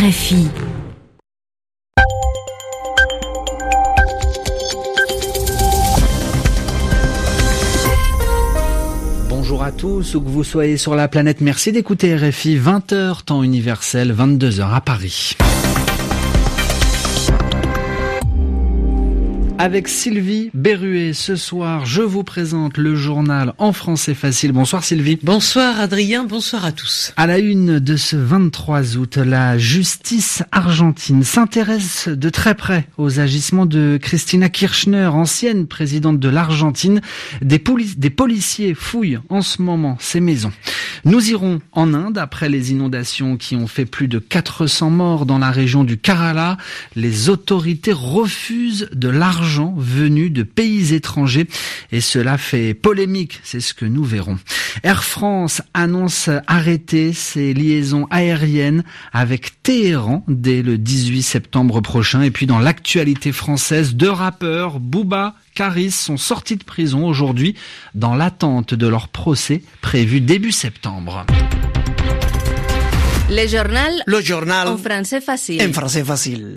RFI. Bonjour à tous, où que vous soyez sur la planète, merci d'écouter RFI 20h temps universel, 22h à Paris. Avec Sylvie Berruet, ce soir, je vous présente le journal en français facile. Bonsoir Sylvie. Bonsoir Adrien, bonsoir à tous. À la une de ce 23 août, la justice argentine s'intéresse de très près aux agissements de Christina Kirchner, ancienne présidente de l'Argentine. Des, des policiers fouillent en ce moment ces maisons. Nous irons en Inde après les inondations qui ont fait plus de 400 morts dans la région du Kerala. Les autorités refusent de l'argent venu de pays étrangers et cela fait polémique, c'est ce que nous verrons. Air France annonce arrêter ses liaisons aériennes avec Téhéran dès le 18 septembre prochain et puis dans l'actualité française, deux rappeurs, Booba Caris sont sortis de prison aujourd'hui dans l'attente de leur procès prévu début septembre. Le journal. Le journal. En français facile. En français facile.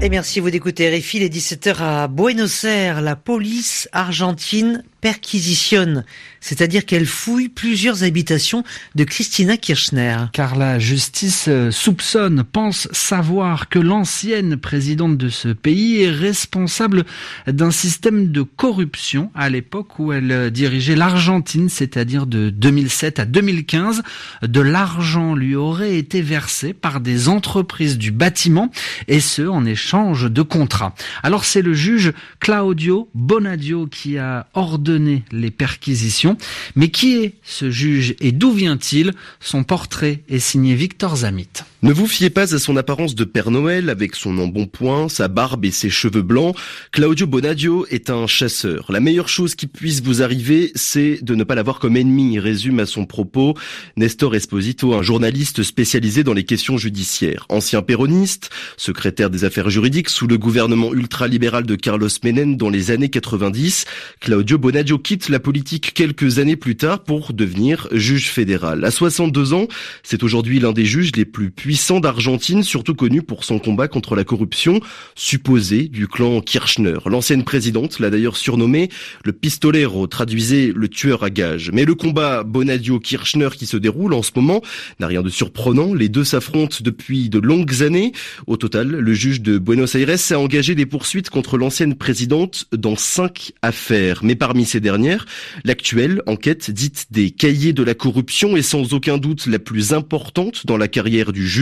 Et merci vous d'écouter RFI, il est 17h à Buenos Aires. La police argentine perquisitionne, c'est-à-dire qu'elle fouille plusieurs habitations de Christina Kirchner. Car la justice euh, soupçonne, pense savoir que l'ancienne présidente de ce pays est responsable d'un système de corruption à l'époque où elle euh, dirigeait l'Argentine, c'est-à-dire de 2007 à 2015. De l'argent lui aurait été versé par des entreprises du bâtiment et ce en échange de contrats. Alors c'est le juge Claudio Bonadio qui a ordonné les perquisitions. Mais qui est ce juge et d'où vient-il? Son portrait est signé Victor Zamit. Ne vous fiez pas à son apparence de Père Noël avec son embonpoint, sa barbe et ses cheveux blancs. Claudio Bonadio est un chasseur. La meilleure chose qui puisse vous arriver, c'est de ne pas l'avoir comme ennemi, résume à son propos Nestor Esposito, un journaliste spécialisé dans les questions judiciaires. Ancien péroniste, secrétaire des affaires juridiques sous le gouvernement ultralibéral de Carlos Menem dans les années 90, Claudio Bonadio quitte la politique quelques années plus tard pour devenir juge fédéral. À 62 ans, c'est aujourd'hui l'un des juges les plus puissant d'Argentine, surtout connu pour son combat contre la corruption supposée du clan Kirchner. L'ancienne présidente l'a d'ailleurs surnommé le pistolero, traduisait le tueur à gages. Mais le combat Bonadio-Kirchner qui se déroule en ce moment n'a rien de surprenant. Les deux s'affrontent depuis de longues années. Au total, le juge de Buenos Aires a engagé des poursuites contre l'ancienne présidente dans cinq affaires. Mais parmi ces dernières, l'actuelle enquête dite des cahiers de la corruption est sans aucun doute la plus importante dans la carrière du juge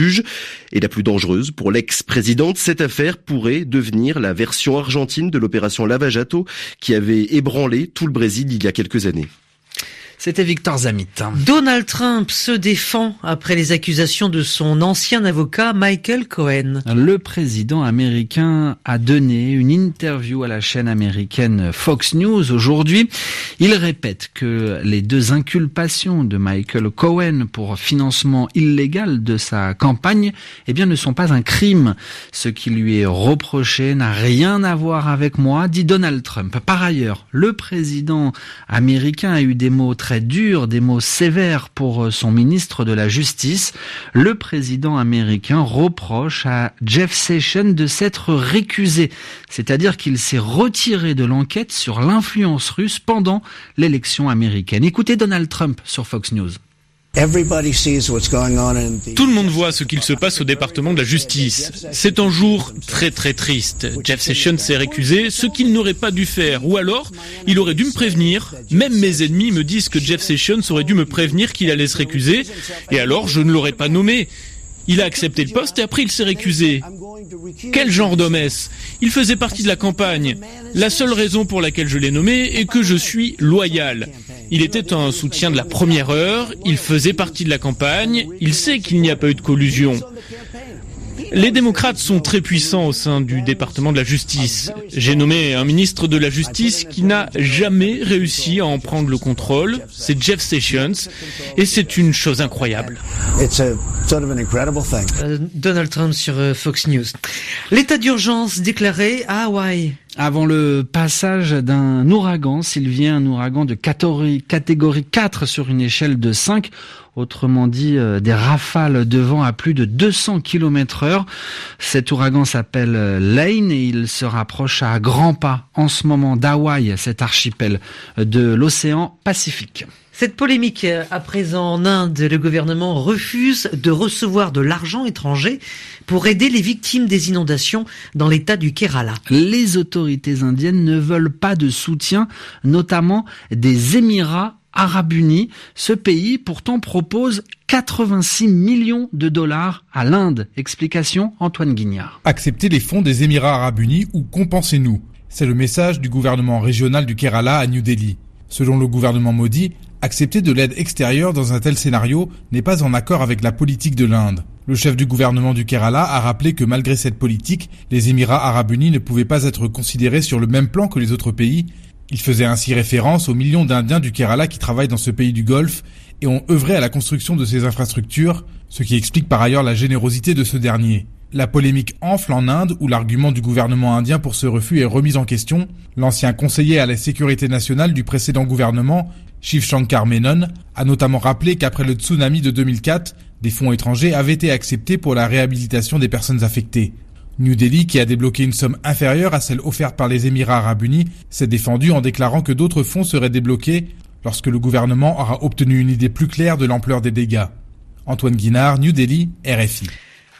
et la plus dangereuse pour l'ex-présidente. Cette affaire pourrait devenir la version argentine de l'opération Lavajato qui avait ébranlé tout le Brésil il y a quelques années. C'était Victor Zamit. Donald Trump se défend après les accusations de son ancien avocat Michael Cohen. Le président américain a donné une interview à la chaîne américaine Fox News aujourd'hui. Il répète que les deux inculpations de Michael Cohen pour financement illégal de sa campagne, eh bien, ne sont pas un crime. Ce qui lui est reproché n'a rien à voir avec moi, dit Donald Trump. Par ailleurs, le président américain a eu des mots très très dur, des mots sévères pour euh, son ministre de la Justice. Le président américain reproche à Jeff Sessions de s'être récusé, c'est-à-dire qu'il s'est retiré de l'enquête sur l'influence russe pendant l'élection américaine. Écoutez Donald Trump sur Fox News. Tout le monde voit ce qu'il se passe au département de la justice. C'est un jour très très triste. Jeff Sessions s'est récusé, ce qu'il n'aurait pas dû faire. Ou alors, il aurait dû me prévenir. Même mes ennemis me disent que Jeff Sessions aurait dû me prévenir qu'il allait se récuser. Et alors, je ne l'aurais pas nommé. Il a accepté le poste et après il s'est récusé. Quel genre d'homme est-ce? Il faisait partie de la campagne. La seule raison pour laquelle je l'ai nommé est que je suis loyal. Il était un soutien de la première heure, il faisait partie de la campagne, il sait qu'il n'y a pas eu de collusion. Les démocrates sont très puissants au sein du département de la justice. J'ai nommé un ministre de la justice qui n'a jamais réussi à en prendre le contrôle. C'est Jeff Sessions. Et c'est une chose incroyable. Euh, Donald Trump sur euh, Fox News. L'état d'urgence déclaré à Hawaï. Avant le passage d'un ouragan, s'il vient un ouragan de catégorie, catégorie 4 sur une échelle de 5, autrement dit euh, des rafales de vent à plus de 200 km heure. Cet ouragan s'appelle euh, Lane et il se rapproche à grands pas en ce moment d'Hawaï, cet archipel de l'océan Pacifique. Cette polémique euh, à présent en Inde, le gouvernement refuse de recevoir de l'argent étranger pour aider les victimes des inondations dans l'état du Kerala. Les autorités indiennes ne veulent pas de soutien, notamment des Émirats arabes unis. Ce pays pourtant propose 86 millions de dollars à l'Inde. Explication Antoine Guignard. Acceptez les fonds des Émirats arabes unis ou compensez-nous. C'est le message du gouvernement régional du Kerala à New Delhi. Selon le gouvernement maudit, Accepter de l'aide extérieure dans un tel scénario n'est pas en accord avec la politique de l'Inde. Le chef du gouvernement du Kerala a rappelé que malgré cette politique, les Émirats arabes unis ne pouvaient pas être considérés sur le même plan que les autres pays. Il faisait ainsi référence aux millions d'Indiens du Kerala qui travaillent dans ce pays du Golfe et ont œuvré à la construction de ces infrastructures, ce qui explique par ailleurs la générosité de ce dernier. La polémique enfle en Inde où l'argument du gouvernement indien pour ce refus est remis en question. L'ancien conseiller à la sécurité nationale du précédent gouvernement, Shiv Shankar Menon a notamment rappelé qu'après le tsunami de 2004, des fonds étrangers avaient été acceptés pour la réhabilitation des personnes affectées. New Delhi, qui a débloqué une somme inférieure à celle offerte par les Émirats arabes unis, s'est défendu en déclarant que d'autres fonds seraient débloqués lorsque le gouvernement aura obtenu une idée plus claire de l'ampleur des dégâts. Antoine Guinard, New Delhi, RFI.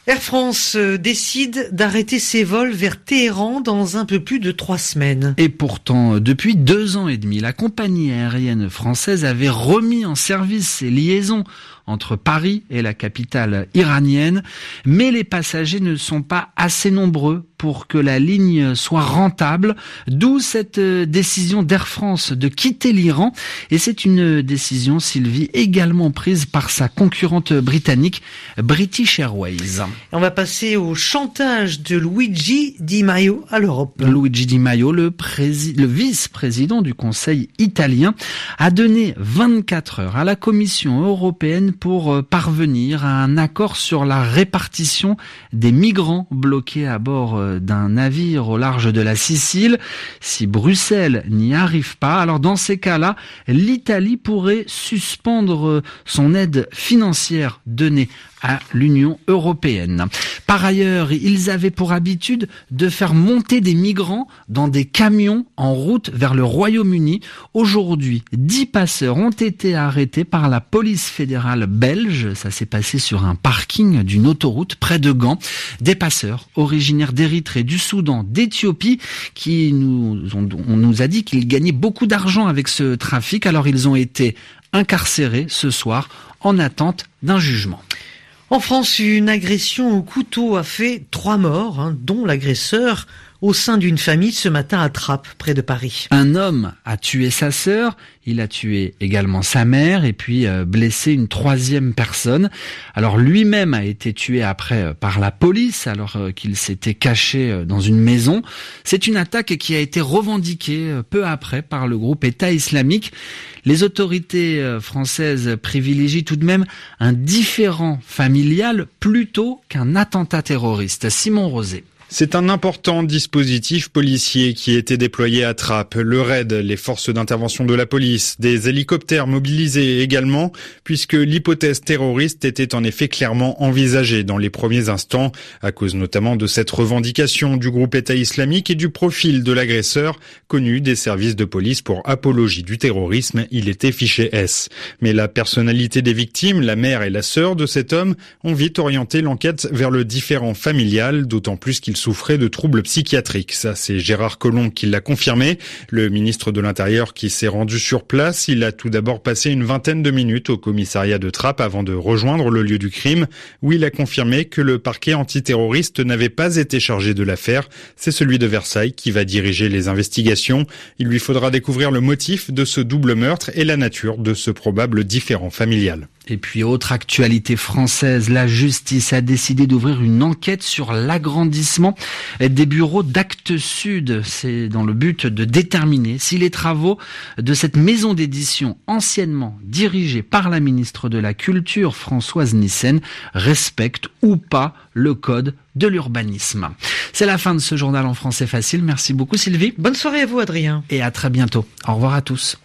Air France euh, décide d'arrêter ses vols vers Téhéran dans un peu plus de trois semaines. Et pourtant, depuis deux ans et demi, la compagnie aérienne française avait remis en service ses liaisons entre Paris et la capitale iranienne, mais les passagers ne sont pas assez nombreux pour que la ligne soit rentable, d'où cette euh, décision d'Air France de quitter l'Iran. Et c'est une décision, Sylvie, également prise par sa concurrente britannique, British Airways. On va passer au chantage de Luigi Di Maio à l'Europe. Luigi Di Maio, le, le vice-président du Conseil italien, a donné 24 heures à la Commission européenne pour euh, parvenir à un accord sur la répartition des migrants bloqués à bord euh, d'un navire au large de la Sicile. Si Bruxelles n'y arrive pas, alors dans ces cas-là, l'Italie pourrait suspendre euh, son aide financière donnée à l'Union européenne. Par ailleurs, ils avaient pour habitude de faire monter des migrants dans des camions en route vers le Royaume-Uni. Aujourd'hui, dix passeurs ont été arrêtés par la police fédérale belge. Ça s'est passé sur un parking d'une autoroute près de Gand. Des passeurs originaires d'Érythrée, du Soudan, d'Éthiopie qui nous, on nous a dit qu'ils gagnaient beaucoup d'argent avec ce trafic. Alors ils ont été incarcérés ce soir en attente d'un jugement. En France, une agression au couteau a fait trois morts, hein, dont l'agresseur au sein d'une famille ce matin à Trappes, près de Paris. Un homme a tué sa sœur, il a tué également sa mère et puis euh, blessé une troisième personne. Alors lui-même a été tué après euh, par la police alors euh, qu'il s'était caché dans une maison. C'est une attaque qui a été revendiquée peu après par le groupe État islamique. Les autorités françaises privilégient tout de même un différent familial plutôt qu'un attentat terroriste. Simon Rosé. C'est un important dispositif policier qui était déployé à Trappes. Le RAID, les forces d'intervention de la police, des hélicoptères mobilisés également, puisque l'hypothèse terroriste était en effet clairement envisagée dans les premiers instants, à cause notamment de cette revendication du groupe État islamique et du profil de l'agresseur, connu des services de police pour apologie du terrorisme, il était fiché S. Mais la personnalité des victimes, la mère et la sœur de cet homme, ont vite orienté l'enquête vers le différent familial, d'autant plus qu'il souffrait de troubles psychiatriques. Ça, c'est Gérard Collomb qui l'a confirmé. Le ministre de l'Intérieur qui s'est rendu sur place, il a tout d'abord passé une vingtaine de minutes au commissariat de Trappes avant de rejoindre le lieu du crime, où il a confirmé que le parquet antiterroriste n'avait pas été chargé de l'affaire. C'est celui de Versailles qui va diriger les investigations. Il lui faudra découvrir le motif de ce double meurtre et la nature de ce probable différent familial. Et puis, autre actualité française, la justice a décidé d'ouvrir une enquête sur l'agrandissement des bureaux d'Actes Sud. C'est dans le but de déterminer si les travaux de cette maison d'édition anciennement dirigée par la ministre de la Culture, Françoise Nissen, respectent ou pas le code de l'urbanisme. C'est la fin de ce journal en français facile. Merci beaucoup Sylvie. Bonne soirée à vous Adrien. Et à très bientôt. Au revoir à tous.